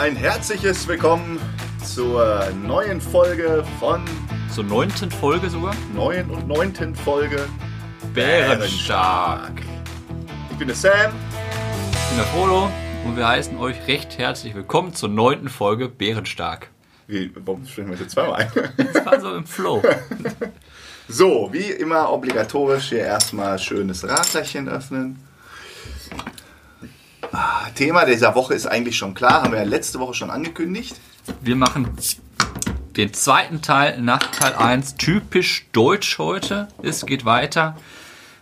ein herzliches Willkommen zur neuen Folge von Zur neunten Folge sogar. neuen und neunten Folge Bärenstark. Ich bin der Sam. Ich bin der Frodo und wir heißen euch recht herzlich willkommen zur neunten Folge Bärenstark. Wie, warum sprechen wir jetzt zweimal ein? Das war so im Flow. So, wie immer obligatorisch hier erstmal schönes Radlerchen öffnen. Ah, Thema dieser Woche ist eigentlich schon klar, haben wir ja letzte Woche schon angekündigt. Wir machen den zweiten Teil nach Teil 1. Typisch deutsch heute. Es geht weiter.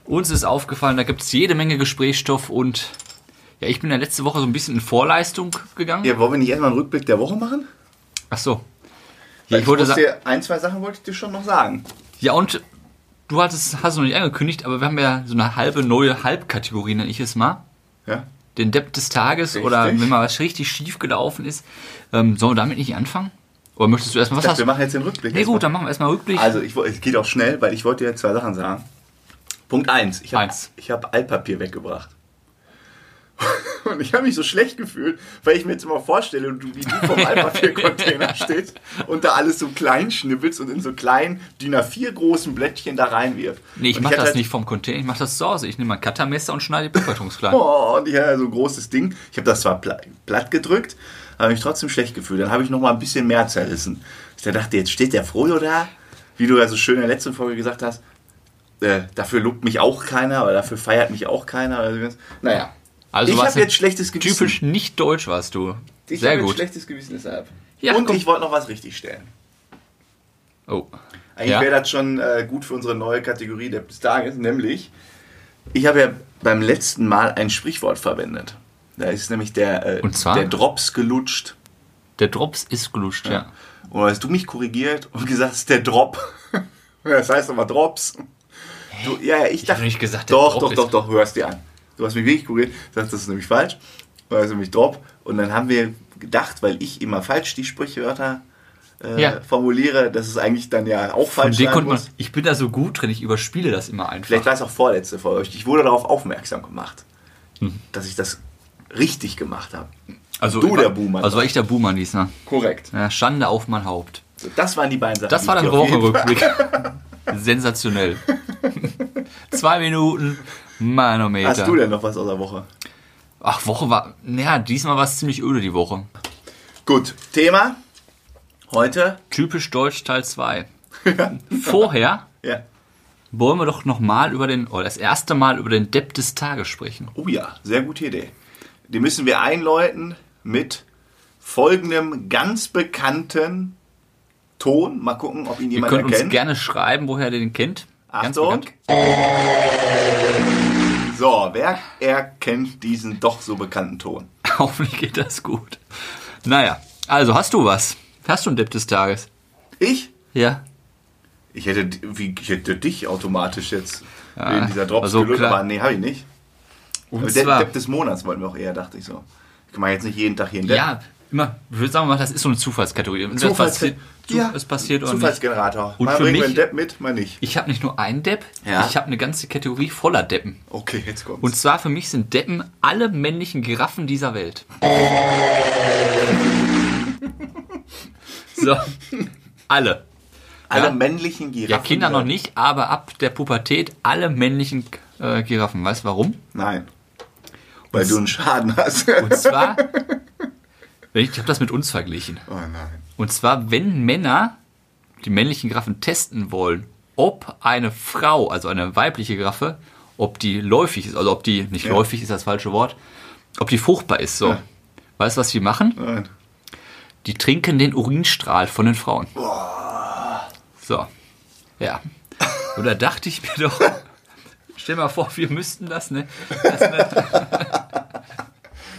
Uns ist aufgefallen, da gibt es jede Menge Gesprächsstoff und ja, ich bin ja letzte Woche so ein bisschen in Vorleistung gegangen. Ja, wollen wir nicht erstmal einen Rückblick der Woche machen? Ach so. Ja, Ja, ich wollte dir, ein, zwei Sachen wollte ich dir schon noch sagen. Ja, und du hattest, hast es noch nicht angekündigt, aber wir haben ja so eine halbe neue Halbkategorie, nenne ich es mal. Ja? Den Depp des Tages Richtig. oder wenn mal was richtig schief gelaufen ist. Ähm, sollen wir damit nicht anfangen? Oder möchtest du erstmal Ich was dachte, wir machen jetzt den Rückblick. Nee, gut, dann machen wir erstmal Rückblick. Also, ich, es geht auch schnell, weil ich wollte dir zwei Sachen sagen. Punkt eins. Ich habe hab Altpapier weggebracht. Und ich habe mich so schlecht gefühlt, weil ich mir jetzt immer vorstelle, du, wie du vom Altpapiercontainer stehst und da alles so klein schnippelst und in so kleinen DIN A4 großen Blättchen da reinwirfst. nee, ich mache das halt- nicht vom Container, ich mache das zu Hause. Ich nehme mein Cuttermesser und schneide die Packungskartons klein. Oh, und ich hatte so ein großes Ding. Ich habe das zwar pla- platt gedrückt, aber mich trotzdem schlecht gefühlt. Dann habe ich noch mal ein bisschen mehr zerrissen. Ich dachte, jetzt steht der Frodo da, wie du ja so schön in der letzten Folge gesagt hast. Äh, dafür lobt mich auch keiner, aber dafür feiert mich auch keiner. Naja, Also ich habe jetzt schlechtes Gewissen. typisch nicht deutsch warst du. ich Sehr gut. schlechtes Gewissen deshalb. Ja, und komm. ich wollte noch was richtig stellen. Oh. Eigentlich Ja. wäre das schon äh, gut für unsere neue Kategorie des Tages, nämlich ich habe ja beim letzten Mal ein Sprichwort verwendet. Da ist nämlich der, äh, Und zwar? der Drops gelutscht. Der Drops ist geluscht, ja. Und da hast du mich korrigiert und gesagt, es ist der Drop. Das heißt aber Drops. Du, ja, ja, ich dachte. nicht gesagt, der doch, Drop doch, doch, doch, hörst dir an. Du hast mich wirklich korrigiert, sagst, das ist nämlich falsch. Das ist nämlich Drop. Und dann haben wir gedacht, weil ich immer falsch die Sprichwörter äh, Ja. formuliere, dass es eigentlich dann ja auch Von falsch sein konnte man, muss. ich bin da so gut drin, ich überspiele das immer einfach. Vielleicht war es auch vorletzte Folge. Ich wurde darauf aufmerksam gemacht, Hm. dass ich das richtig gemacht habe. also, du der Buhmann Also war ich der Buhmann diesmal. Korrekt. Ja, Schande auf mein Haupt. So, das waren die beiden Sachen. Das war der Wochenrückblick. Sensationell. Zwei Minuten, Manometer. Hast du denn noch was aus der Woche? Ach, Woche war. Naja, diesmal war es ziemlich öde die Woche. Gut, Thema heute. Typisch Deutsch Teil 2. Vorher Ja. wollen wir doch nochmal über den, oder das erste Mal über den Depp des Tages sprechen. Oh ja, sehr gute Idee. Die müssen wir einläuten mit folgendem ganz bekannten Ton. Mal gucken, ob ihn Ihr jemand könnt uns erkennt. gerne schreiben, woher ihr den kennt. Achtung. bekannt. So, wer erkennt diesen doch so bekannten Ton? Hoffentlich geht das gut. Naja, also hast du was? Hast du einen Depp des Tages? Ich? Ja. Ich hätte, wie, ich hätte dich automatisch jetzt Ja, in dieser Drops also gelöst, aber nee, habe ich nicht. Und zwar, Depp des Monats wollten wir auch eher, dachte ich so. Ich kann mal jetzt nicht jeden Tag hier einen Depp. ja, immer, ich würde sagen mal, das ist so eine Zufallskategorie. Und Zufalls- das ja, es passiert nicht. Zufallsgenerator. Und mal für bringen wir mich- einen Depp mit, mal nicht. Ich habe nicht nur einen Depp, Ja. ich habe eine ganze Kategorie voller Deppen. Okay, jetzt kommt's. Und zwar für mich sind Deppen alle männlichen Giraffen dieser Welt. so, alle. Alle ja. männlichen Giraffen. Ja, Kinder noch nicht, aber ab der Pubertät alle männlichen äh, Giraffen. Weißt du warum? Nein. Weil du einen Schaden hast. Und zwar, ich, habe das mit uns verglichen. oh nein. Und zwar, wenn Männer die männlichen Giraffen testen wollen, ob eine Frau, also eine weibliche Giraffe, ob die läufig ist, also ob die, nicht Ja. läufig ist das falsche Wort, ob die fruchtbar ist. So. Ja. Weißt du, was die machen? Nein. Die trinken den Urinstrahl von den Frauen. So. Ja. Da dachte ich mir doch, stell mal vor, wir müssten das, ne? Das sind,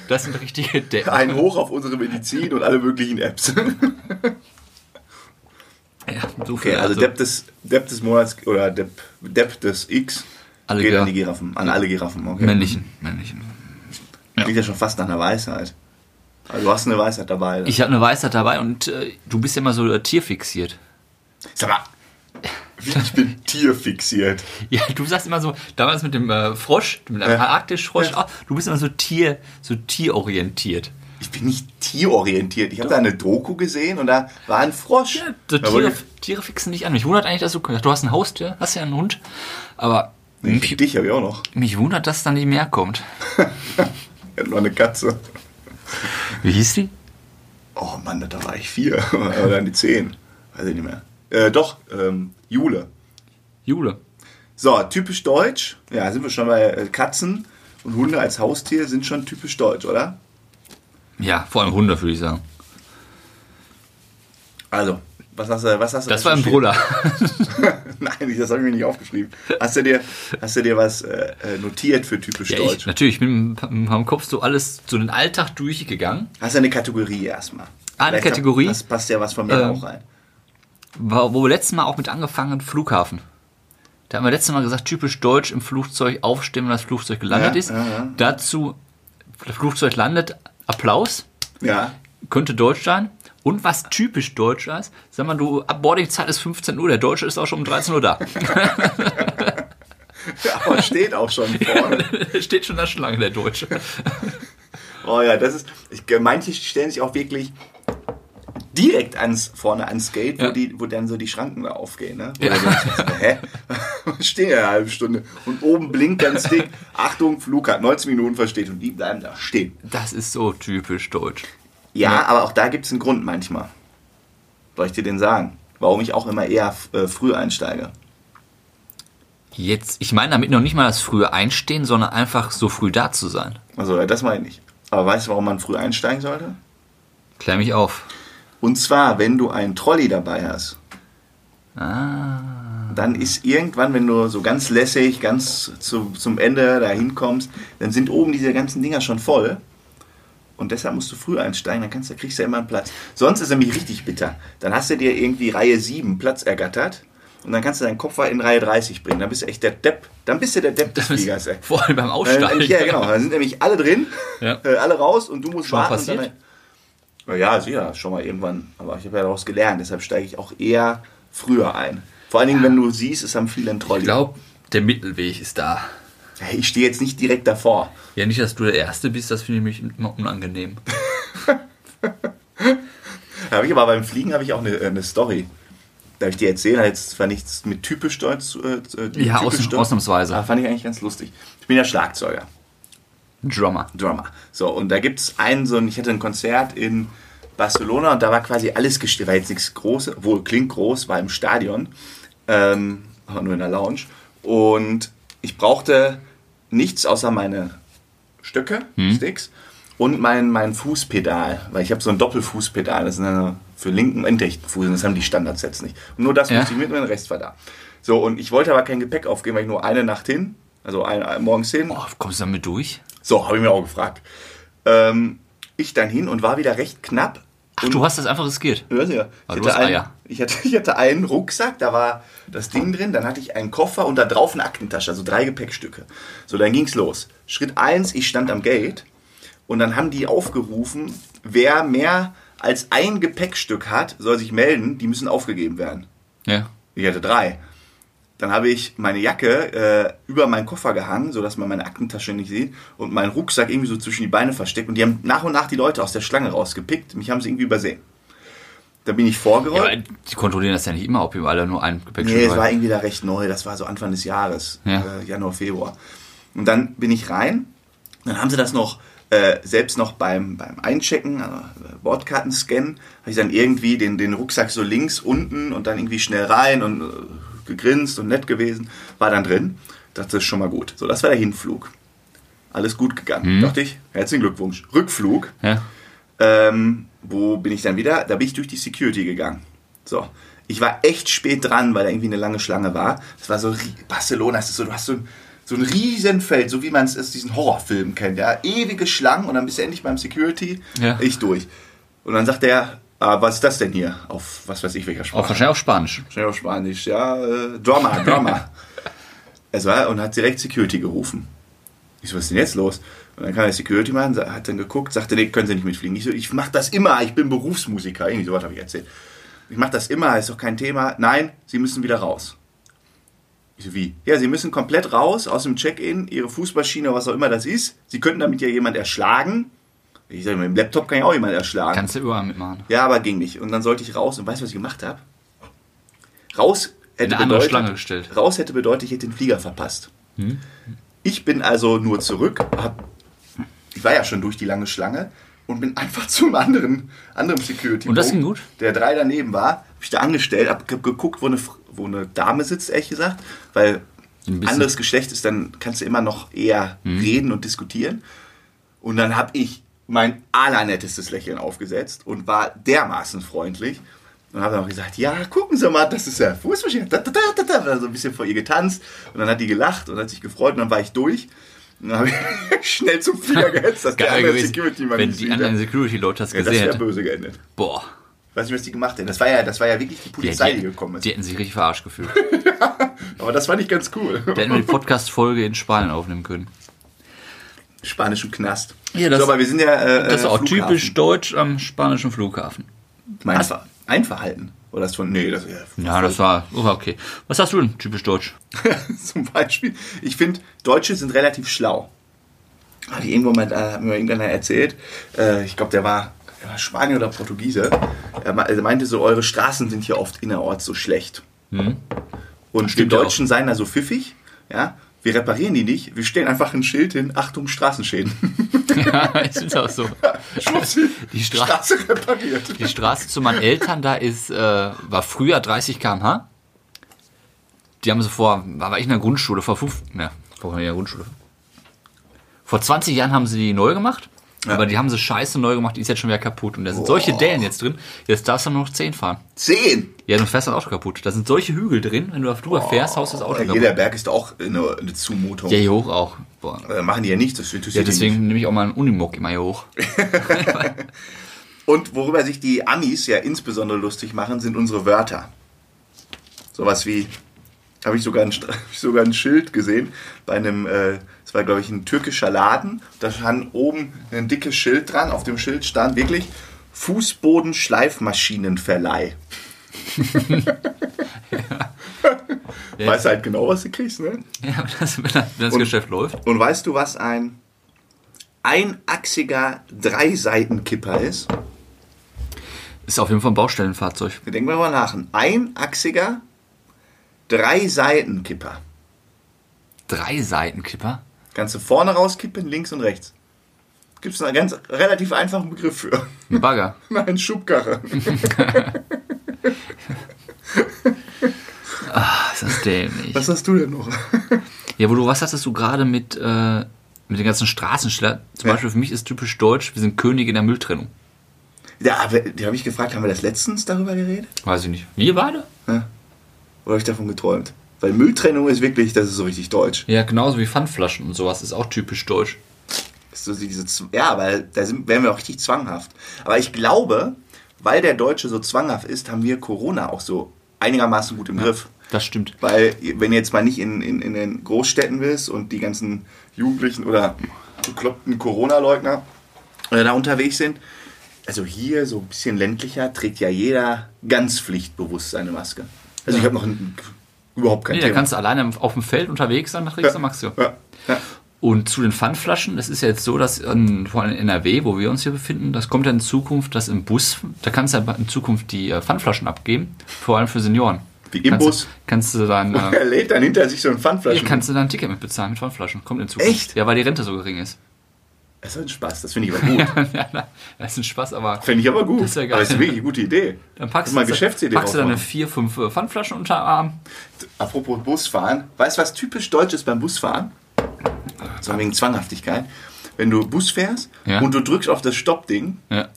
das sind richtige Deppen. Ein Hoch auf unsere Medizin und alle möglichen Apps. Ja, so. Okay, also, Depp, des, Depp des Monats oder Depp, Depp des X Alle geht Gira- an die Giraffen. An alle Giraffen. Okay. männlichen, männlichen. Klingt ja schon fast nach einer Weisheit. Also du hast eine Weisheit dabei. Ich habe eine Weisheit dabei und äh, du bist ja immer so tierfixiert. Sag mal, ich bin tierfixiert. Ja, du sagst immer so, damals mit dem äh, Frosch, mit dem Ja. Arktisch-Frosch, Ja. ah, du bist immer so Tier, so tierorientiert. Ich bin nicht tierorientiert. Ich habe da eine Doku gesehen und da war ein Frosch. Ja, so Tiere, Tiere fixen dich an. Mich wundert eigentlich, dass du, du hast ein Haustier, hast ja einen Hund, aber ich, mich, dich habe ich auch noch. mich wundert, dass da nicht mehr kommt. Ich habe noch eine Katze. Wie hieß die? Oh Mann, da war ich vier. Oder die zehn. Weiß ich nicht mehr. Äh, doch, ähm, Jule. Jule. So, typisch deutsch. Ja, sind wir schon bei äh, Katzen und Hunde als Haustier sind schon typisch deutsch, oder? Ja, vor allem Hunde, würde ich sagen. Also, was hast du, was hast du Das war ein? Brüller. Nein, das habe ich mir nicht aufgeschrieben. Hast du dir, hast du dir was äh, äh, notiert für typisch Ja, ich, deutsch? natürlich, ich bin mit meinem Kopf so alles, so den Alltag durchgegangen. Hast du eine Kategorie erstmal? Ah, eine Vielleicht Kategorie? Das passt ja was von mir Ähm, auch rein. Wo wir letztes Mal auch mit angefangen, Flughafen. Da haben wir letztes Mal gesagt, typisch deutsch im Flugzeug aufstehen, wenn das Flugzeug gelandet Ja, ist. ja, ja. Dazu, das Flugzeug landet, Applaus, Ja. könnte deutsch sein. Und was typisch deutsch ist, sag mal, du, Boardingzeit ist 15 Uhr, der Deutsche ist auch schon um 13 Uhr da. aber steht auch schon vorne. Steht schon in der Schlange, der Deutsche. Oh ja, das ist. Ich, manche stellen sich auch wirklich direkt ans, vorne ans Gate, wo, Ja. die, wo dann so die Schranken da aufgehen. Ne? Wo Ja. denkst, Hä? Stehen ja eine halbe Stunde. Und oben blinkt ganz dick. Achtung, Flug hat 19 Minuten versteht und die bleiben da stehen. Das ist so typisch deutsch. Ja, aber auch da gibt es einen Grund manchmal. Soll ich dir den sagen? Warum ich auch immer eher äh, früh einsteige. Jetzt, ich meine damit noch nicht mal das frühe Einstehen, sondern einfach so früh da zu sein. Also, ja, das meine ich nicht. Aber weißt du, warum man früh einsteigen sollte? Klär mich auf. Und zwar, wenn du einen Trolley dabei hast. Ah. Dann ist irgendwann, wenn du so ganz lässig, ganz zu, zum Ende dahin kommst, dann sind oben diese ganzen Dinger schon voll. Und deshalb musst du früh einsteigen, dann kannst, du- kriegst du ja immer einen Platz. Sonst ist nämlich richtig bitter. Dann hast du dir irgendwie Reihe 7 Platz ergattert und dann kannst du deinen Koffer in Reihe 30 bringen. Dann bist du echt der Depp. Dann bist du der Depp des Fliegers, ey. vor allem beim Äh, Aussteigen. ja, genau. Da sind nämlich alle drin, Ja. äh, alle raus und du musst Schon warten. und passiert? Dann, ja, sicher, schon mal irgendwann. Aber ich habe ja daraus gelernt, deshalb steige ich auch eher früher ein. Vor allen Dingen, wenn du siehst, es haben viele einen Trolley. Ich glaube, der Mittelweg ist da. Ich stehe jetzt nicht direkt davor. Ja, nicht, dass du der Erste bist, das finde ich mich immer unangenehm. Habe ich aber beim Fliegen habe ich auch eine, äh, eine Story. Darf ich dir erzählen? Jetzt zwar nichts mit typisch Deutsch. Äh, äh, Ja, typisch aus, Deutsch. ausnahmsweise. Aber fand ich eigentlich ganz lustig. Ich bin ja Schlagzeuger. Drummer. Drummer. So, und da gibt es einen, so ein, ich hatte ein Konzert in Barcelona und da war quasi alles gestellt, war jetzt nichts Großes, obwohl klingt groß, war im Stadion, ähm, aber nur in der Lounge. Und ich brauchte nichts außer meine Stöcke, Sticks und mein, mein Fußpedal, weil ich habe so ein Doppelfußpedal, das ist eine, für linken und rechten Fuß, und das haben die Standardsets nicht. Und nur das Ja. musste ich mitnehmen, der Rest war da. So, und ich wollte aber kein Gepäck aufgeben, weil ich nur eine Nacht hin, also ein, morgens hin, Oh, kommst du damit durch? So, habe ich mir auch gefragt. Ähm, ich dann hin und war wieder recht knapp. Ach, du hast das einfach riskiert. Ja, ja. Ah, Ich, hatte einen, ich, hatte, ich hatte einen Rucksack, da war das Ding drin, dann hatte ich einen Koffer und da drauf eine Aktentasche, also drei Gepäckstücke. So, dann ging's los. Schritt eins, ich stand am Gate und dann haben die aufgerufen, wer mehr als ein Gepäckstück hat, soll sich melden, die müssen aufgegeben werden. Ja. Ich hatte drei. Dann habe ich meine Jacke äh, über meinen Koffer gehangen, sodass man meine Aktentasche nicht sieht und meinen Rucksack irgendwie so zwischen die Beine versteckt. Und die haben nach und nach die Leute aus der Schlange rausgepickt. Mich haben sie irgendwie übersehen. Da bin ich ja vorgerollt. aber die kontrollieren das ja nicht immer, ob ihr alle nur ein Gepäckstück nee, es war irgendwie da recht neu. Das war so Anfang des Jahres, Ja. äh, Januar, Februar. Und dann bin ich rein. Dann haben sie das noch, äh, selbst noch beim, beim Einchecken, also äh, habe ich dann irgendwie den, den Rucksack so links unten und dann irgendwie schnell rein und äh, gegrinst und nett gewesen. War dann drin. Dachte, das ist schon mal gut. So, das war der Hinflug. Alles gut gegangen. Dachte ich, herzlichen Glückwunsch. Rückflug. Ja. Ähm, wo bin ich dann wieder? Da bin ich durch die Security gegangen. So. Ich war echt spät dran, weil da irgendwie eine lange Schlange war. Das war so, Barcelona ist es so, du hast so ein, so ein Riesenfeld, so wie man es aus diesen Horrorfilmen kennt, ja. Ewige Schlangen und dann bist du endlich beim Security, Ja. ich durch. Und dann sagt er, ah, was ist das denn hier? Auf was weiß ich welcher Sprache. wahrscheinlich auf Spanisch. Schnell auf Spanisch, ja, äh, Drummer, Drummer. es war, und hat direkt Security gerufen. Ich so, was ist denn jetzt los? Und dann kam der Security Mann, sa- hat dann geguckt, sagte, nee, können Sie nicht mitfliegen. Ich so, ich mach das immer, ich bin Berufsmusiker. Irgendwie sowas habe ich erzählt. Ich mach das immer, ist doch kein Thema. Nein, Sie müssen wieder raus. Ich so, wie? Ja, Sie müssen komplett raus aus dem Check-in, Ihre Fußmaschine, was auch immer das ist. Sie könnten damit ja jemand erschlagen Ich sag, mit dem Laptop kann ich auch jemanden erschlagen. Kannst du überall mitmachen. Ja, aber ging nicht. Und dann sollte ich raus und weißt du, was ich gemacht habe? Raus hätte eine bedeutet, Schlange gestellt. Raus hätte bedeutet, ich hätte den Flieger verpasst. Ich bin also nur zurück, hab, ich war ja schon durch die lange Schlange und bin einfach zum anderen, anderen Security. Und das ging gut? Der drei daneben war, hab ich da angestellt, hab ge- geguckt, wo eine, wo eine Dame sitzt, ehrlich gesagt, weil Ein anderes Geschlecht ist, dann kannst du immer noch eher reden und diskutieren. Und dann habe ich mein allernettestes Lächeln aufgesetzt und war dermaßen freundlich. Und habe dann auch gesagt, ja, gucken Sie mal, das ist ja Fußmaschine. Da, da, da, da, da. So ein bisschen vor ihr getanzt. Und dann hat die gelacht und hat sich gefreut. Und dann war ich durch. Und dann habe ich schnell zum Flieger gehetzt, dass der Geil andere gewesen, Security-Mann wenn die anderen Security-Leute das ja, das gesehen wäre hätten. böse geendet. Boah. Weiß nicht, was die gemacht hätten. Das war ja, das war ja wirklich die Die, Polizei, die, die, gekommen ist. die hätten sich richtig verarscht gefühlt. Aber das fand ich ganz cool. Da hätten wir die Podcast-Folge in Spanien aufnehmen können. Spanischen Knast. Ja, das- so, aber wir sind ja. Äh, Das ist auch Flughafen. typisch deutsch am spanischen Flughafen. Mein Ver Einverhalten. Oder das von. Nee, das ist ja. Ja, das war oh, okay. Was hast du denn typisch deutsch? Zum Beispiel, ich finde, Deutsche sind relativ schlau. Habe ich irgendwo mal, äh, hat mir irgendeiner erzählt, äh, ich glaube, der war, Spanier oder Portugiese. Er me- meinte so, eure Straßen sind hier oft innerorts so schlecht. Und Mhm. Stimmt ja Deutschen seien da so pfiffig, ja, wir reparieren die nicht, wir stellen einfach ein Schild hin, Achtung, Straßenschäden. ja, finde auch so. Die Stra- Straße repariert. Die Straße zu meinen Eltern, da ist, äh, war früher 30 km/h. Die haben sie vor, war ich in der Grundschule, vor fünf, ne, vor in der Grundschule. Vor 20 Jahren haben sie die neu gemacht, Ja. aber die haben sie scheiße neu gemacht, die ist jetzt schon wieder kaputt. Und da sind solche Dellen jetzt drin, jetzt darfst du nur noch 10 fahren. Zehn! Ja, du fährst das Auto kaputt. Da sind solche Hügel drin, wenn du auf drüber fährst, haust du das Auto Oder kaputt. jeder Berg ist auch eine, eine Zumutung. Ja, hier hoch auch. Boah. Äh, machen die ja nichts, das interessiert Ja, deswegen nehme ich auch mal einen Unimog immer hier hoch. Und worüber sich die Amis ja insbesondere lustig machen, sind unsere Wörter. Sowas wie, habe ich sogar ein, hab ich sogar ein Schild gesehen bei einem, äh, das war glaube ich ein türkischer Laden, da stand oben ein dickes Schild dran, auf dem Schild stand wirklich Fußbodenschleifmaschinenverleih. Ja. Weißt halt genau, was du kriegst, ne? Ja, wenn das, wenn das, Und- Geschäft läuft. Und weißt du, was ein einachsiger Dreiseitenkipper ist? Ist auf jeden Fall ein Baustellenfahrzeug. Wir denken mal nach. Ein einachsiger Dreiseitenkipper. Drei Seitenkipper. Kannst du vorne rauskippen, links und rechts. Gibt es einen ganz relativ einfachen Begriff für. Ein Bagger. Nein, Schubkarre. Ah, ist das dämlich. Was hast du denn noch? Ja, wo du, was hattest du gerade mit, äh, mit den ganzen Straßenschildern? Zum Ja. Beispiel für mich ist typisch deutsch, wir sind Könige in der Mülltrennung. Ja, aber die habe ich gefragt, haben wir das letztens darüber geredet? Weiß ich nicht. Wir beide? Ja. Oder habe ich davon geträumt? Weil Mülltrennung ist wirklich, das ist so richtig deutsch. Ja, genauso wie Pfandflaschen und sowas ist auch typisch deutsch. Ist so diese, ja, weil da sind, werden wir auch richtig zwanghaft. Aber ich glaube, weil der Deutsche so zwanghaft ist, haben wir Corona auch so einigermaßen gut im Griff. Das stimmt. Weil, wenn du jetzt mal nicht in, in, in den Großstädten bist und die ganzen Jugendlichen oder bekloppten Corona-Leugner äh, da unterwegs sind, also hier so ein bisschen ländlicher, trägt ja jeder ganz pflichtbewusst seine Maske. Also ich habe noch ein, überhaupt kein Nee, da Thema. kannst du alleine auf dem Feld unterwegs sein, da trägst du Maxio. ja, ja. Und zu den Pfandflaschen, das ist ja jetzt so, dass in, vor allem in NRW, wo wir uns hier befinden, das kommt ja in Zukunft, dass im Bus, da kannst du ja in Zukunft die äh, Pfandflaschen abgeben, vor allem für Senioren. Wie im kannst, Bus. Kannst du dann, äh, Er lädt dann hinter sich so ein ja, Pfandflaschen. kannst du dann ein Ticket mit bezahlen mit Pfandflaschen. Kommt in Zukunft. Echt? Ja, weil die Rente so gering ist. Das ist ein Spaß, das finde ich aber gut. das ist ein Spaß, aber Finde ich aber gut. Das ist ja geil. Aber das ist wirklich eine gute Idee. dann packst, mal Geschäftsidee packst du dann eine draus vier, fünf äh, Pfandflaschen unter den Arm. Apropos Busfahren, weißt du, was typisch deutsch ist beim Busfahren? So wegen Zwanghaftigkeit. Wenn du Bus fährst Ja. und du drückst auf das Stoppding, Ja.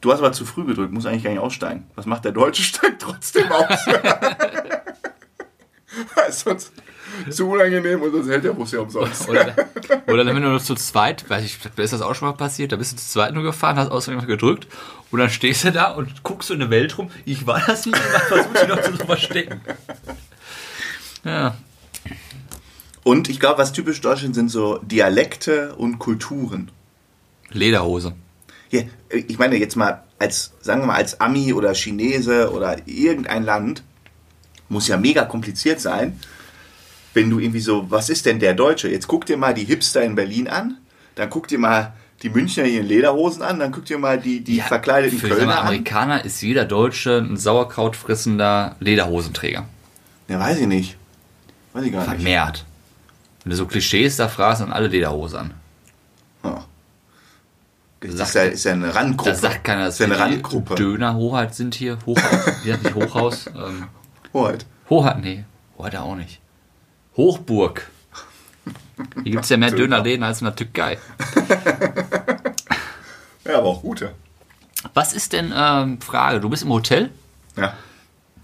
du hast aber zu früh gedrückt, musst eigentlich gar nicht aussteigen. Was macht der Deutsche? Steigt trotzdem aus. sonst zu unangenehm und sonst hält der Bus ja umsonst. Oder, oder dann, wenn du nur zu zweit, weiß ich, da ist das auch schon mal passiert, da bist du zu zweit nur gefahren, hast ausgerechnet gedrückt und dann stehst du da und guckst so in der Welt rum. Ich war das nicht, ich versuche dich noch zu verstecken. Ja, Und ich glaube, was typisch deutsch sind, sind so Dialekte und Kulturen. Lederhose. Ja, ich meine jetzt mal als, sagen wir mal, als Ami oder Chinese oder irgendein Land muss ja mega kompliziert sein, wenn du irgendwie so, was ist denn der Deutsche? Jetzt guck dir mal die Hipster in Berlin an, dann guck dir mal die Münchner hier in Lederhosen an, dann guck dir mal die, die verkleideten Für Kölner mal, an. Amerikaner ist jeder Deutsche ein Sauerkraut frissender Lederhosenträger. Ja, weiß ich nicht. Weiß ich gar nicht. Vermehrt. Wenn du so Klischees da fragst, dann alle Lederhose an. Ja. Das sagt- ist ja, ist ja eine Randgruppe. Da sagt keiner, das ist ja eine wir die Randgruppe. Döner-Hoheit sind hier. Hochhaus. Die hat nicht Hochhaus. Ähm, Hoheit. Hoheit, nee. Hoheit auch nicht. Hochburg. Hier gibt es ja mehr Döner. Dönerläden als in der Türkei. Ja, aber auch gute. Was ist denn, ähm, Frage, du bist im Hotel? Ja.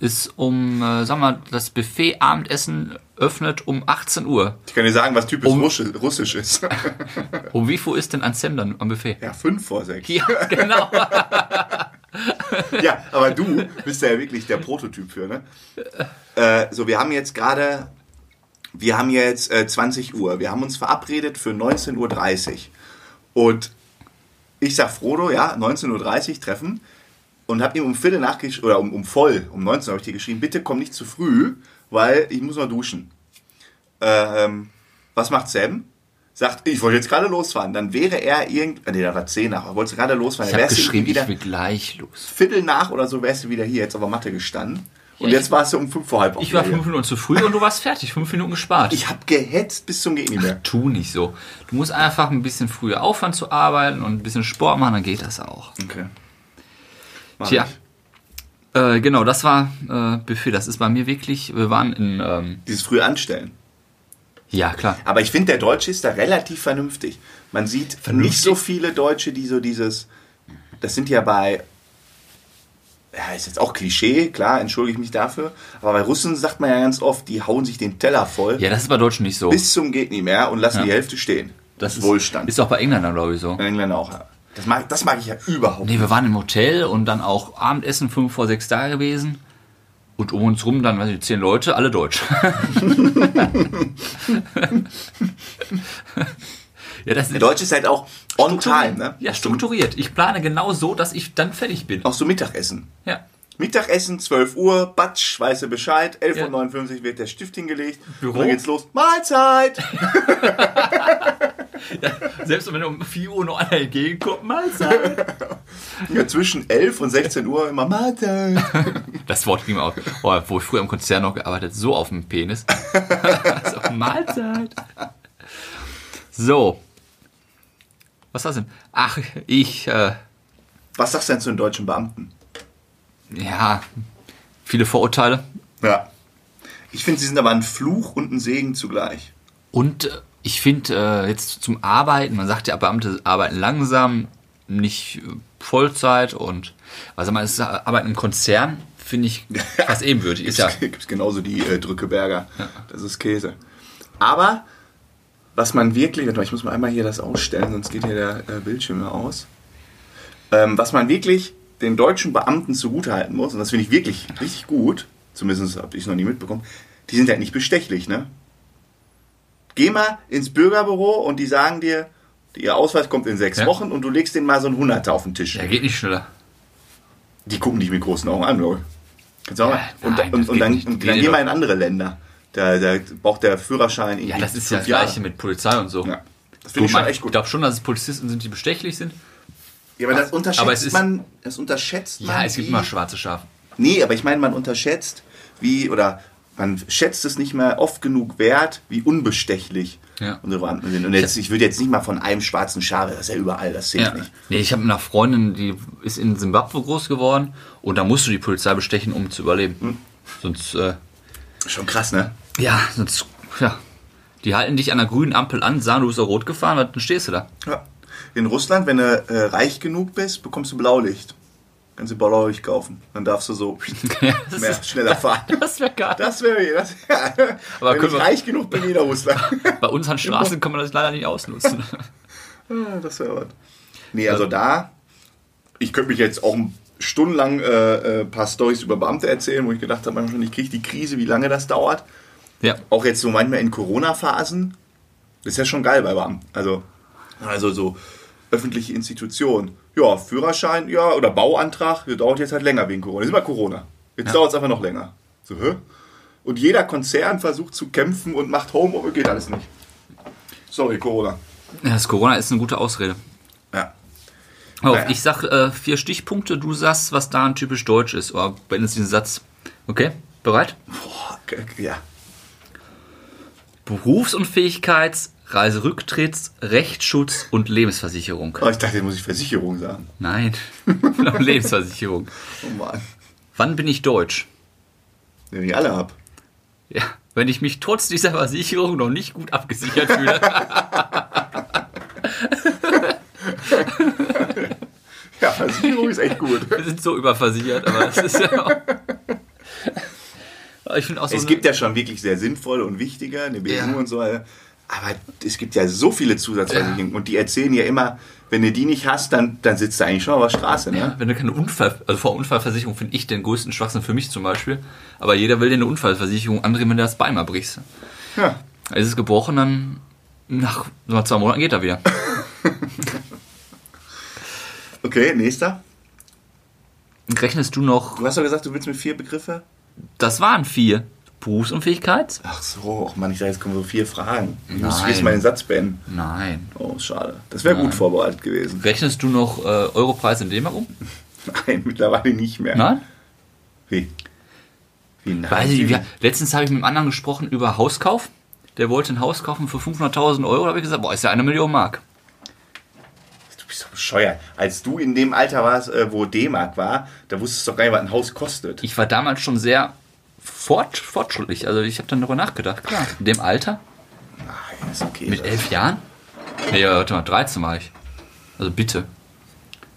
Ist um, äh, sag mal, das Buffet Abendessen öffnet um 18 Uhr. Ich kann dir sagen, was typisch Um- Russisch, Russisch ist. Um wie viel ist denn Ansem dann am Buffet? ja, fünf vor sechs. Ja, genau. Ja, aber du bist ja wirklich der Prototyp für, ne? Äh, so, wir haben jetzt gerade, wir haben jetzt äh, 20 Uhr. Wir haben uns verabredet für 19.30 Uhr. Und ich sag Frodo, ja, 19.30 Uhr treffen. Und hab ihm um Viertel nachgeschrieben, oder um, um voll, um 19 Uhr habe ich dir geschrieben, bitte komm nicht zu früh, weil ich muss noch duschen. Ähm, was macht Sam? Sagt, ich wollte jetzt gerade losfahren. Dann wäre er irgend, äh, nee, da war 10 nach, wollte gerade losfahren. Ich habe geschrieben, wieder ich will gleich los. Viertel nach oder so wärst du wieder hier, jetzt aber Mathe gestanden. Und Ja, jetzt warst du um fünf vor halb auch Ich war fünf. Minuten zu früh und du warst fertig. Fünf Minuten gespart. Ich hab gehetzt bis zum geht nicht mehr. tu nicht so. Du musst einfach ein bisschen früher aufhören zu arbeiten und ein bisschen Sport machen, dann geht das auch. Okay. Mach Tja. Äh, genau, das war äh, Buffet. Das ist bei mir wirklich, wir waren in, ähm, Dieses früh anstellen. ja klar. Aber ich finde, der Deutsche ist da relativ vernünftig. Man sieht nicht Vernünftig? so viele Deutsche, die so dieses. Das sind ja bei. Ja, ist jetzt auch Klischee, klar, entschuldige ich mich dafür. Aber bei Russen sagt man ja ganz oft, die hauen sich den Teller voll Ja, das ist bei Deutschen nicht so. bis zum geht nicht mehr und lassen Ja. die Hälfte stehen. das ist Wohlstand. Ist auch bei Engländern, glaube ich, so. In England auch. Ja. Das mag, das mag ich ja überhaupt Nee, wir waren im Hotel und dann auch Abendessen fünf vor sechs da gewesen. Und um uns rum dann, weiß ich, zehn Leute, alle deutsch. ja, das Deutsche ist halt auch on time, ne? Ja, strukturiert. Ich plane genau so, dass ich dann fertig bin. Auch so Mittagessen. Ja. Mittagessen, 12 Uhr, Batsch, weißt du Bescheid, 11.59 Ja. Uhr wird der Stift hingelegt, Büro. und dann geht's los, Mahlzeit! Selbst wenn um 4 Uhr noch einer entgegenkommt, Mahlzeit. Ja, zwischen 11 und 16 Uhr immer Mahlzeit. Das Wort ging mir auch, oh, wo ich früher im Konzern noch gearbeitet so auf dem Penis. so, Mahlzeit. So. Was war das denn? Ach, ich, äh, Was sagst du denn zu den deutschen Beamten? ja, viele Vorurteile. Ja. Ich finde, sie sind aber ein Fluch und ein Segen zugleich. Und äh, ich finde äh, jetzt zum Arbeiten, man sagt ja, Beamte arbeiten langsam, nicht äh, Vollzeit und, also man ist Arbeiten im Konzern, finde ich fast ebenbürtig. Ist ja, Gibt genauso die äh, Drückeberger. Das ist Käse. Aber was man wirklich, ich muss mal einmal hier das ausstellen, sonst geht hier der äh, Bildschirm mehr aus. Ähm, was man wirklich den deutschen Beamten zugutehalten muss, und das finde ich wirklich richtig gut, zumindest habe ich es noch nie mitbekommen, die sind halt nicht bestechlich, ne? Geh mal ins Bürgerbüro und die sagen dir, ihr Ausweis kommt in sechs Ja. Wochen und du legst denen mal so einen Hunderter auf den Tisch. der geht nicht schneller. Die gucken dich mit großen Augen an, Leute. Kannst du auch Ja, mal. Und, nein, und, und dann, und dann geh mal in andere Länder. Da, da braucht der Führerschein irgendwie Ja, das ist ja das Gleiche Jahre. mit Polizei und so. Ja. Das finde ich man- schon echt Ich gut. glaube schon, dass es Polizisten sind, die bestechlich sind. Ja, aber das unterschätzt Aber es ist- man. Das unterschätzt man. Ja, es gibt wie- immer schwarze Schafe. Nee, aber ich meine, man unterschätzt, wie, oder man schätzt es nicht mehr oft genug wert, wie unbestechlich Ja. unsere Beamten sind. Und jetzt, ich würde jetzt nicht mal von einem schwarzen Schaf, das ist ja überall, das zählt Ja. nicht. Nee, ich habe eine Freundin, die ist in Simbabwe groß geworden und da musst du die Polizei bestechen, um zu überleben. Hm. Sonst, äh, Schon krass, ne? Ja, sonst, ja. Die halten dich an der grünen Ampel an, sagen, du bist auf rot gefahren, dann stehst du da. Ja. In Russland, wenn du äh, reich genug bist, bekommst du Blaulicht. Kannst du Blaulicht kaufen. Dann darfst du so Ja, mehr, ist- schneller fahren. Das wäre geil. Das wäre das, ja. Aber Wenn ich wir- reich genug bin, jeder Russland. Bei uns an Straßen kann man das leider nicht ausnutzen. Das wäre was. Nee, also da, ich könnte mich jetzt auch stundenlang äh, ein paar Storys über Beamte erzählen, wo ich gedacht habe, manchmal, ich kriege die Krise, wie lange das dauert. Ja. Auch jetzt so manchmal in Corona-Phasen. Ist ja schon geil bei Beamten. Also, also so öffentliche Institutionen. Ja, Führerschein, ja, oder Bauantrag, das dauert jetzt halt länger wegen Corona. Das ist immer Corona. Jetzt dauert es einfach noch länger. So, hä? Und jeder Konzern versucht zu kämpfen und macht Homeoffice, geht alles nicht. Sorry, Corona. ja, das Corona ist eine gute Ausrede. Hör auf, Naja. ich sag äh, vier Stichpunkte, du sagst, was da ein typisch deutsch ist. Oder beendest diesen Satz. Okay, bereit? Boah, ja. Berufsunfähigkeits-, Reiserücktritts-, Rechtsschutz und Lebensversicherung. Oh, ich dachte, jetzt muss ich Versicherung sagen. Nein, Lebensversicherung. Oh Mann. Wann bin ich deutsch? Wenn ich alle hab. Ja, wenn ich mich trotz dieser Versicherung noch nicht gut abgesichert fühle. Ja, Versicherung ist echt gut. Wir sind so überversichert, aber das ist ja auch. Ich finde auch so. Es gibt ja schon wirklich sehr sinnvolle und wichtige, eine BU Ja. und so. Aber es gibt ja so viele Zusatzversicherungen und die erzählen ja immer, wenn du die nicht hast, dann, dann sitzt du eigentlich schon auf der Straße. Ne? Wenn du keine Unfall, also vor Unfallversicherung finde ich den größten Schwachsinn für mich zum Beispiel. Aber jeder will dir eine Unfallversicherung andrehen, wenn du das Bein mal brichst. Ja. Ist es gebrochen, dann nach zwei Monaten geht er wieder. Okay, nächster. Rechnest du noch, Du hast doch gesagt, du willst mit vier Begriffe? Das waren vier. Berufsunfähigkeit? Ach so, ach Mann, ich dachte, jetzt kommen so vier Fragen. Ich muss Nein. jetzt mal den Satz beenden. Nein. Oh, schade. Das wäre gut vorbereitet gewesen. Rechnest du noch äh, Europreis in D-Mark um? Nein, mittlerweile nicht mehr. Nein? Wie? Wie nein? Weiß ich, wir, letztens habe ich mit einem anderen gesprochen über Hauskauf. Der wollte ein Haus kaufen für 500.000 Euro. Da habe ich gesagt, boah, ist ja eine Million Mark. Bescheuert. Als du in dem Alter warst, äh, wo D-Mark war, da wusstest du doch gar nicht, was ein Haus kostet. Ich war damals schon sehr fort, fortschrittlich. Also ich habe dann darüber nachgedacht. Klar, in dem Alter, Nein, ist okay. mit elf Jahren? Nee, ja, warte mal, 13 war ich. Also bitte.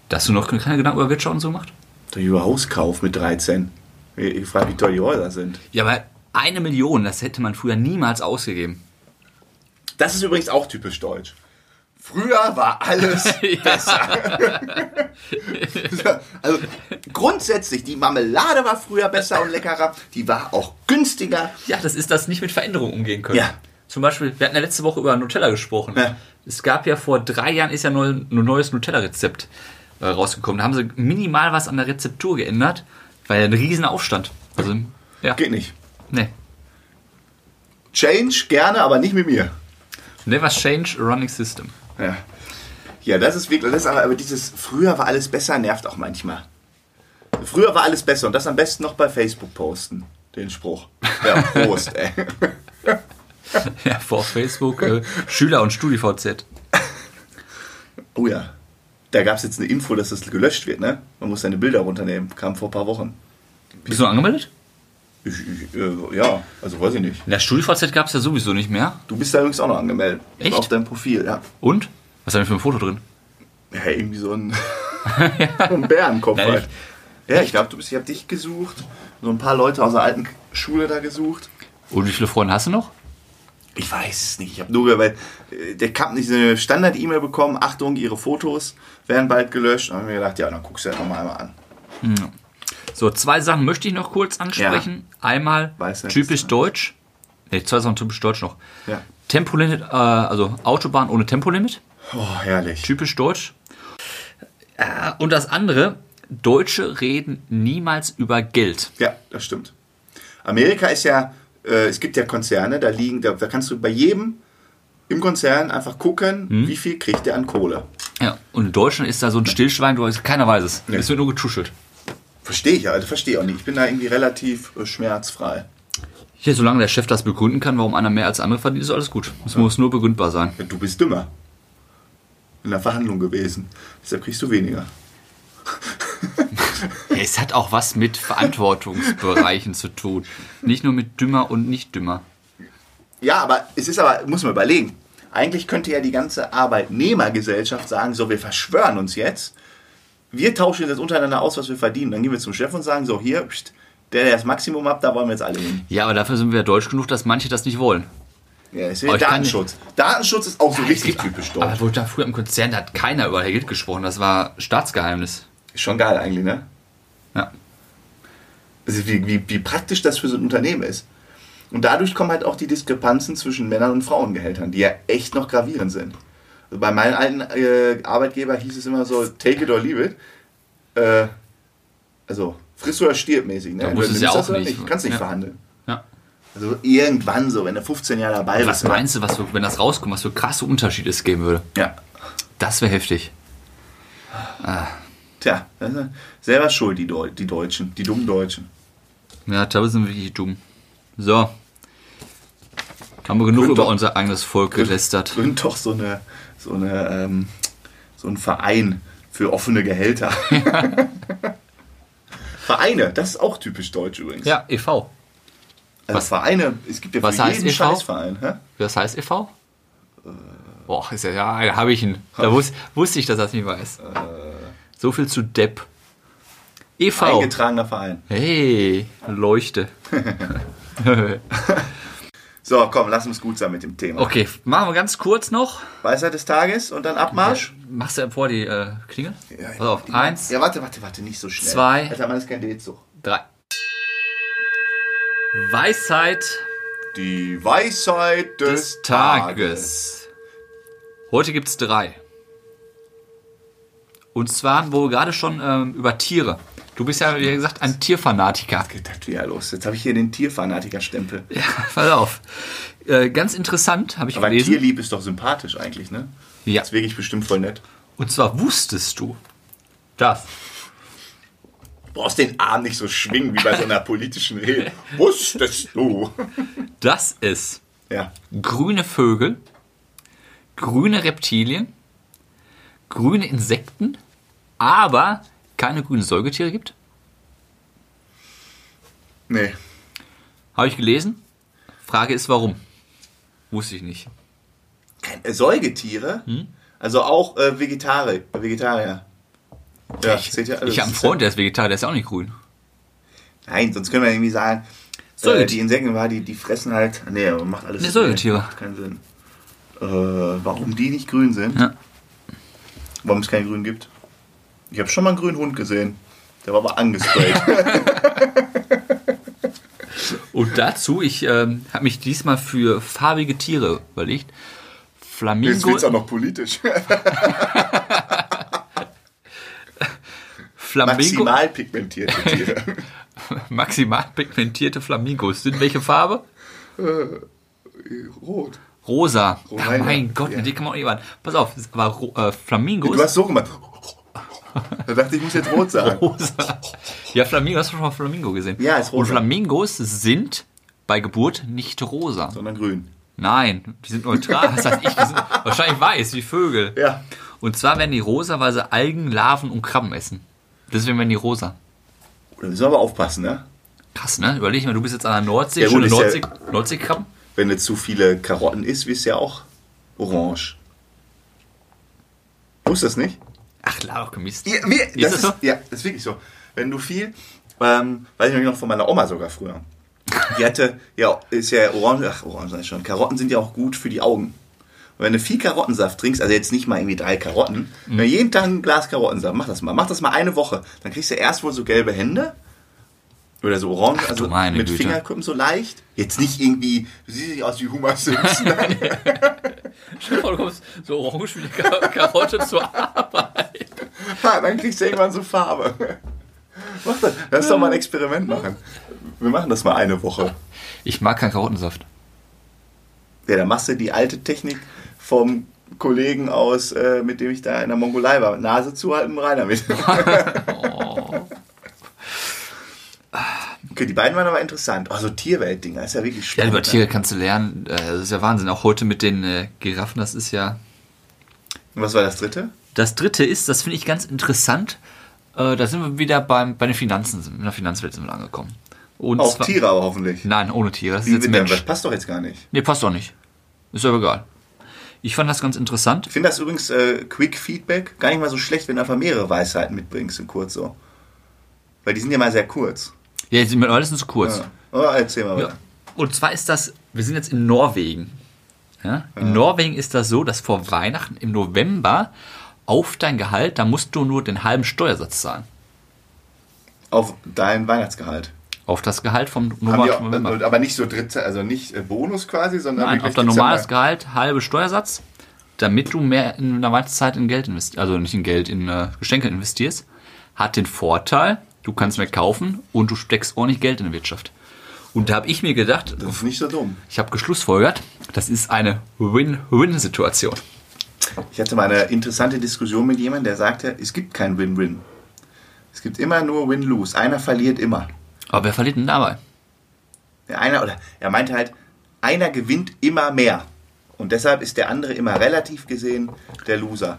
Da hast du noch keine Gedanken über Wirtschaft und so gemacht? Doch über Hauskauf mit 13. Ich, ich frage, wie teuer die Häuser sind. Ja, aber eine Million, das hätte man früher niemals ausgegeben. Das ist übrigens auch typisch deutsch. Früher war alles besser. also grundsätzlich, die Marmelade war früher besser und leckerer. Die war auch günstiger. Ja, das ist das nicht mit Veränderungen umgehen können. Ja. Zum Beispiel, wir hatten ja letzte Woche über Nutella gesprochen. Ja. Es gab ja vor drei Jahren ist ja ein neues Nutella-Rezept äh, rausgekommen. Da haben sie minimal was an der Rezeptur geändert, weil ja ein riesen Aufstand. Also, ja. Geht nicht. Nee. Change gerne, aber nicht mit mir. Never change a running system. Ja, ja das ist wirklich, das ist aber, aber dieses früher war alles besser nervt auch manchmal. Früher war alles besser und das am besten noch bei Facebook posten. Den Spruch. Ja, Prost, ey. Ja, vor Facebook, äh, Schüler und StudiVZ. Oh ja. Da gab es jetzt eine Info, dass das gelöscht wird, ne? Man muss seine Bilder runternehmen. Kam vor ein paar Wochen. Bist du angemeldet? Ich, ich, äh, ja, also weiß ich nicht. In der StudiVZ gab es ja sowieso nicht mehr. Du bist da übrigens auch noch angemeldet. Echt? Auf deinem Profil, ja. Und? Was haben wir für ein Foto drin? Ja, irgendwie so ein, ein Bärenkopf Ja, halt. Ja, ich glaube, du bist, ich habe dich gesucht. So ein paar Leute aus der alten Schule da gesucht. Und wie viele Freunde hast du noch? Ich weiß es nicht. Ich habe nur, weil äh, der Cup nicht so eine Standard-E-Mail bekommen. Achtung, Ihre Fotos werden bald gelöscht. Und dann habe ich mir gedacht, ja, dann guckst du ja noch mal einmal an. So, zwei Sachen möchte ich noch kurz ansprechen. Einmal Weiß nicht, typisch deutsch. Ne, zwei Sachen typisch deutsch noch. Ja. Tempolimit, äh, also Autobahn ohne Tempolimit. Oh, herrlich. Typisch deutsch. Äh, und das andere, Deutsche reden niemals über Geld. Ja, das stimmt. Amerika ist ja, äh, es gibt ja Konzerne, da liegen, da, da kannst du bei jedem im Konzern einfach gucken, Hm? wie viel kriegt der an Kohle. Ja, und in Deutschland ist da so ein Stillschwein, du weißt, keiner weiß es. Nee. Es wird nur getuschelt. Verstehe ich ja, also verstehe auch nicht. Ich bin da irgendwie relativ äh, schmerzfrei. Hier, solange der Chef das begründen kann, warum einer mehr als andere verdient, ist alles gut. Es muss nur begründbar sein. Ja, Du bist dümmer. In der Verhandlung gewesen. Deshalb kriegst du weniger. Es hat auch was mit Verantwortungsbereichen zu tun. Nicht nur mit dümmer und nicht dümmer. Ja, aber es ist aber, muss man überlegen. Eigentlich könnte ja die ganze Arbeitnehmergesellschaft sagen, so, wir verschwören uns jetzt. Wir tauschen jetzt untereinander aus, was wir verdienen. Dann gehen wir zum Chef und sagen, so, hier, pst, der, der das Maximum hat, da wollen wir jetzt alle hin. Ja, aber dafür sind wir deutsch genug, dass manche das nicht wollen. Ja, ist Aber ja Datenschutz. Datenschutz ist auch so Es richtig gibt- typisch Aber deutsch. wo da früher im Konzern, da hat keiner über Geld gesprochen. Das war Staatsgeheimnis. Ist schon geil eigentlich, ne? Ja. Also wie, wie, wie praktisch das für so ein Unternehmen ist. Und dadurch kommen halt auch die Diskrepanzen zwischen Männern und Frauengehältern, die ja echt noch gravierend sind. Bei meinem alten äh, Arbeitgeber hieß es immer so, take it or leave it. Äh, also friss oder stirb mäßig. Ne? Da Du es ja auch nicht. Du kannst nicht Ja. verhandeln. ja. Also irgendwann so, wenn du 15 Jahre dabei Was bist. meinst du, was, für- wenn das rauskommt, was für krasse Unterschiede es geben würde? Ja. Das wäre heftig. Tja, das ist selber schuld, die, Deu die Deutschen, die dummen Deutschen. Ja, da sind wir wirklich dumm. So. Haben wir genug Gründ über doch- unser eigenes Volk gelästert. Gründ doch so eine, so eine, ähm, so ein Verein für offene Gehälter. Vereine, das ist auch typisch deutsch übrigens. Ja, e.V. also was- Vereine, es gibt ja was für heißt jeden e.V.? Scheißverein. Hä? Was heißt e.V.? Boah, ist ja, ja, da habe ich ihn. Da wus, wusste ich, dass er es nicht weiß. So viel zu Depp. e.V. Eingetragener Verein. Hey, Leuchte. So, komm, lass uns gut sein mit dem Thema. Okay, machen wir ganz kurz noch. Weisheit des Tages und dann Abmarsch. Machst du vor die äh, Klingel? Ja, Pass auf, die- eins, Ja, warte, warte, warte, nicht so schnell. Zwei. Alter, das ist kein D-Zug. drei. Weisheit Die Weisheit des, des Tages. Heute gibt es drei. Und zwar, wo wir gerade schon ähm, über Tiere. Du bist ja, wie gesagt, ein Tierfanatiker. Geht das wieder los? Jetzt habe ich hier den Tierfanatiker-Stempel. Ja, pass auf. Äh, ganz interessant, habe ich Aber gelesen. Tierlieb ist doch sympathisch eigentlich, ne? Ja. Ist wirklich bestimmt voll nett. Und zwar wusstest du, dass Du brauchst den Arm nicht so schwingen wie bei so einer politischen Rede. Wusstest du? dass es Ja. grüne Vögel, grüne Reptilien, grüne Insekten, aber keine grünen Säugetiere gibt? Nee. Habe ich gelesen. Frage ist, warum? Wusste ich nicht. Keine äh, Säugetiere? Hm? Also auch äh, Vegetari Vegetarier. Ja, ich seht ihr alles? ich habe einen Freund, der ist Vegetarier, der ist ja auch nicht grün. Nein, sonst können wir irgendwie sagen, äh, Säugetiere. die Insekten, war, die, die fressen halt. Nee, macht alles. Nee, Säugetiere. Macht keinen Sinn. Äh, warum die nicht grün sind? Ja. Warum es keinen grün gibt? Ich habe schon mal einen grünen Hund gesehen. Der war aber angesprayt. Und dazu, ich ähm, habe mich diesmal für farbige Tiere überlegt. Jetzt Flamingo, wird's auch noch politisch. Flamingo, Maximal pigmentierte Tiere. maximal pigmentierte Flamingos. Sind welche Farbe? Rot. Rosa. Oh, mein Gott, Ja. die kann man auch nicht warten. Pass auf, aber Ro- äh, Flamingos. Du hast so gemacht. Da dachte ich, ich muss jetzt rot sagen. Rosa. Ja, Flamingo, hast du schon mal Flamingo gesehen? Ja, ist rosa. Und Flamingos sind bei Geburt nicht rosa. Sondern grün. Nein, die sind neutral. Das heißt, ich, die sind wahrscheinlich weiß, wie Vögel. Ja. Und zwar werden die rosa, weil sie Algen, Larven und Krabben essen. Deswegen werden die rosa. Da müssen wir aber aufpassen, ne? Krass, ne? Überleg mal, du bist jetzt an der Nordsee, Ja, gut, schöne ist Nordsee, ja- Nordseekrabben. Wenn du zu viele Karotten isst, wirst du ja auch orange. Du das nicht? Ach, klar, doch Gemist. Ja, mir, das das ist, so? ja, das ist wirklich so. Wenn du viel, ähm, weiß ich noch von meiner Oma sogar früher. Die hatte, ja, ist ja Orange, ach, Orange ich schon. Karotten sind ja auch gut für die Augen. Und wenn du viel Karottensaft trinkst, also jetzt nicht mal irgendwie drei Karotten, Mhm. jeden Tag ein Glas Karottensaft, mach das mal. Mach das mal eine Woche. Dann kriegst du erst wohl so gelbe Hände. Oder so orange, also meine mit Güte. Fingerkuppen so leicht. Jetzt nicht irgendwie, du siehst nicht aus wie Homer Simpson. Stell du kommst so orange wie die Kar Karotte zur Arbeit. Ha, dann kriegst du irgendwann so Farbe. Mach das. Lass doch mal ein Experiment machen. Wir machen das mal eine Woche. Ich mag keinen Karottensaft. Ja, dann machst du die alte Technik vom Kollegen aus, äh, mit dem ich da in der Mongolei war. Nase zuhalten, rein damit. Okay, die beiden waren aber interessant. Also Tierwelt-Dinger, ist ja wirklich Ja, spannend. über Tiere kannst du lernen. Äh, Das ist ja Wahnsinn. Auch heute mit den äh, Giraffen, das ist ja. Und was war das dritte? Das dritte ist, das finde ich ganz interessant. Äh, Da sind wir wieder beim, bei den Finanzen, in der Finanzwelt sind wir angekommen. Und Auch zwar- Tiere aber hoffentlich. Nein, ohne Tiere. Das ist Wie jetzt wird denn? Mensch. Das passt doch jetzt gar nicht. Nee, passt doch nicht. Ist aber egal. Ich fand das ganz interessant. Ich finde das übrigens äh, Quick Feedback gar nicht mal so schlecht, wenn du einfach mehrere Weisheiten mitbringst in kurz so. Weil die sind ja mal sehr kurz. Ja, die sind alles zu kurz. Ja. Oh, erzähl mal Ja. Und zwar ist das, wir sind jetzt in Norwegen. Ja? In Norwegen ist das so, dass vor Weihnachten im November auf dein Gehalt, da musst du nur den halben Steuersatz zahlen. Auf dein Weihnachtsgehalt. Auf das Gehalt vom die November. aber nicht so dritte, also nicht äh, Bonus quasi, sondern Nein, auf dein ja normales mal- Gehalt halbe Steuersatz, damit du mehr in der Weihnachtszeit in Geld investierst, also nicht in Geld, in äh, Geschenke investierst, hat den Vorteil, du kannst mehr kaufen und du steckst ordentlich Geld in die Wirtschaft. Und da habe ich mir gedacht, Das ist nicht so dumm. ich habe geschlussfolgert, das ist eine Win-Win-Situation. Ich hatte mal eine interessante Diskussion mit jemandem, der sagte, es gibt kein Win-Win. Es gibt immer nur Win-Lose. Einer verliert immer. Aber wer verliert denn dabei? Der einer, oder er meinte halt, einer gewinnt immer mehr. Und deshalb ist der andere immer relativ gesehen der Loser.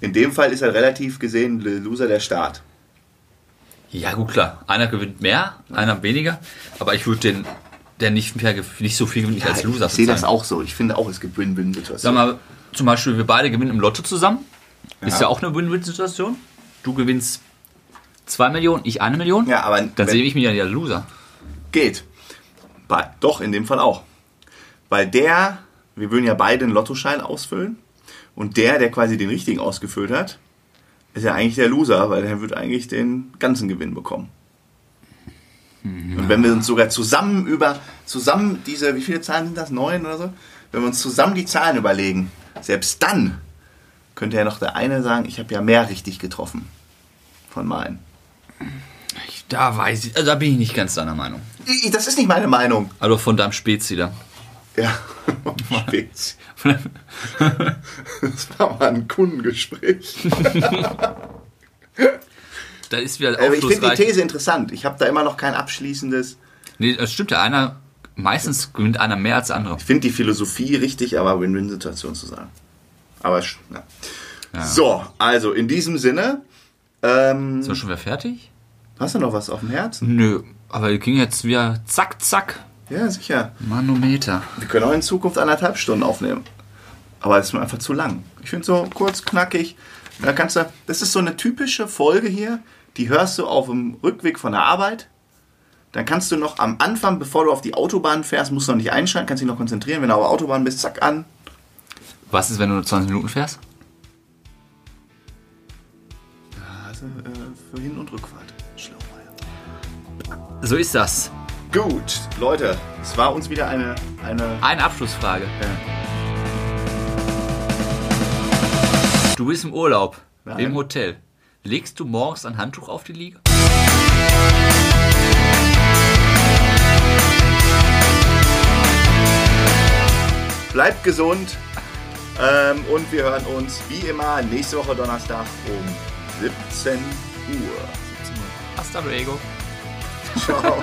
In dem Fall ist er relativ gesehen der Loser der Staat. Ja, gut, klar. Einer gewinnt mehr, einer weniger. Aber ich würde den, der nicht, mehr, nicht so viel gewinnt, nicht als Loser ich sehe das auch so. Ich finde auch, es gibt Sag Win-Win-Situationen. mal, zum Beispiel, wir beide gewinnen im Lotto zusammen. Ist Ja. ja auch eine Win-Win-Situation. Du gewinnst 2 Millionen, ich eine Million. Ja, aber Dann sehe ich mich ja der Loser. Geht. Bei, doch, in dem Fall auch. Weil der, wir würden ja beide einen Lottoschein ausfüllen. Und der, der quasi den richtigen ausgefüllt hat, ist ja eigentlich der Loser, weil er wird eigentlich den ganzen Gewinn bekommen. Und wenn wir uns sogar zusammen über, zusammen diese, wie viele Zahlen sind das? Neun oder so? Wenn wir uns zusammen die Zahlen überlegen, selbst dann könnte ja noch der eine sagen, ich habe ja mehr richtig getroffen von meinen. Da weiß ich, also da bin ich nicht ganz deiner Meinung. Das ist nicht meine Meinung. Also von deinem Spezi da. Ja, Spezi. Das war mal ein Kundengespräch. da ist wieder Aber ich finde die. These interessant. Ich habe da immer noch kein abschließendes. Nee, das stimmt ja. Einer, meistens gewinnt einer mehr als der andere. Ich finde die Philosophie richtig, aber Win-Win-Situation zu sagen. Aber sch- ja. So, also in diesem Sinne. Ähm, Sind wir schon wieder fertig? Hast du noch was auf dem Herzen? Nö, aber ging jetzt wieder zack, zack. Ja, sicher. Manometer. Wir können auch in Zukunft anderthalb Stunden aufnehmen. Aber das ist mir einfach zu lang. Ich finde so kurz, knackig. Da kannst du, das ist so eine typische Folge hier, die hörst du auf dem Rückweg von der Arbeit. Dann kannst du noch am Anfang, bevor du auf die Autobahn fährst, musst du noch nicht einschalten, kannst dich noch konzentrieren. Wenn du auf der Autobahn bist, zack an. Was ist, wenn du nur 20 Minuten fährst? Also äh, für Hin- und Rückfahrt. Schlau. So ist das. Gut, Leute, es war uns wieder eine, eine Eine Abschlussfrage. Du bist im Urlaub, Nein. im Hotel. Legst du morgens ein Handtuch auf die Liege? Bleibt gesund ähm, und wir hören uns wie immer nächste Woche Donnerstag um 17 Uhr. Hasta luego. Ciao.